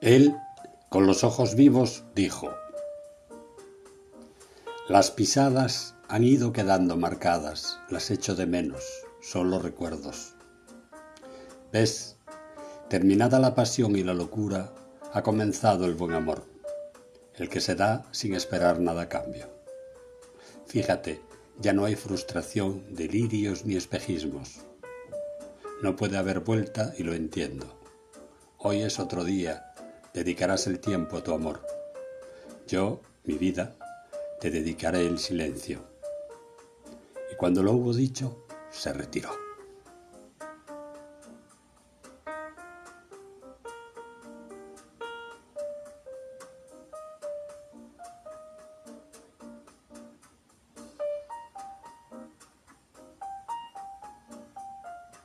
Él, con los ojos vivos, dijo, Las pisadas han ido quedando marcadas, las echo de menos, solo recuerdos. ¿Ves? Terminada la pasión y la locura, ha comenzado el buen amor, el que se da sin esperar nada a cambio. Fíjate, ya no hay frustración, delirios ni espejismos. No puede haber vuelta y lo entiendo. Hoy es otro día, dedicarás el tiempo a tu amor. Yo, mi vida, te dedicaré el silencio. Y cuando lo hubo dicho, se retiró.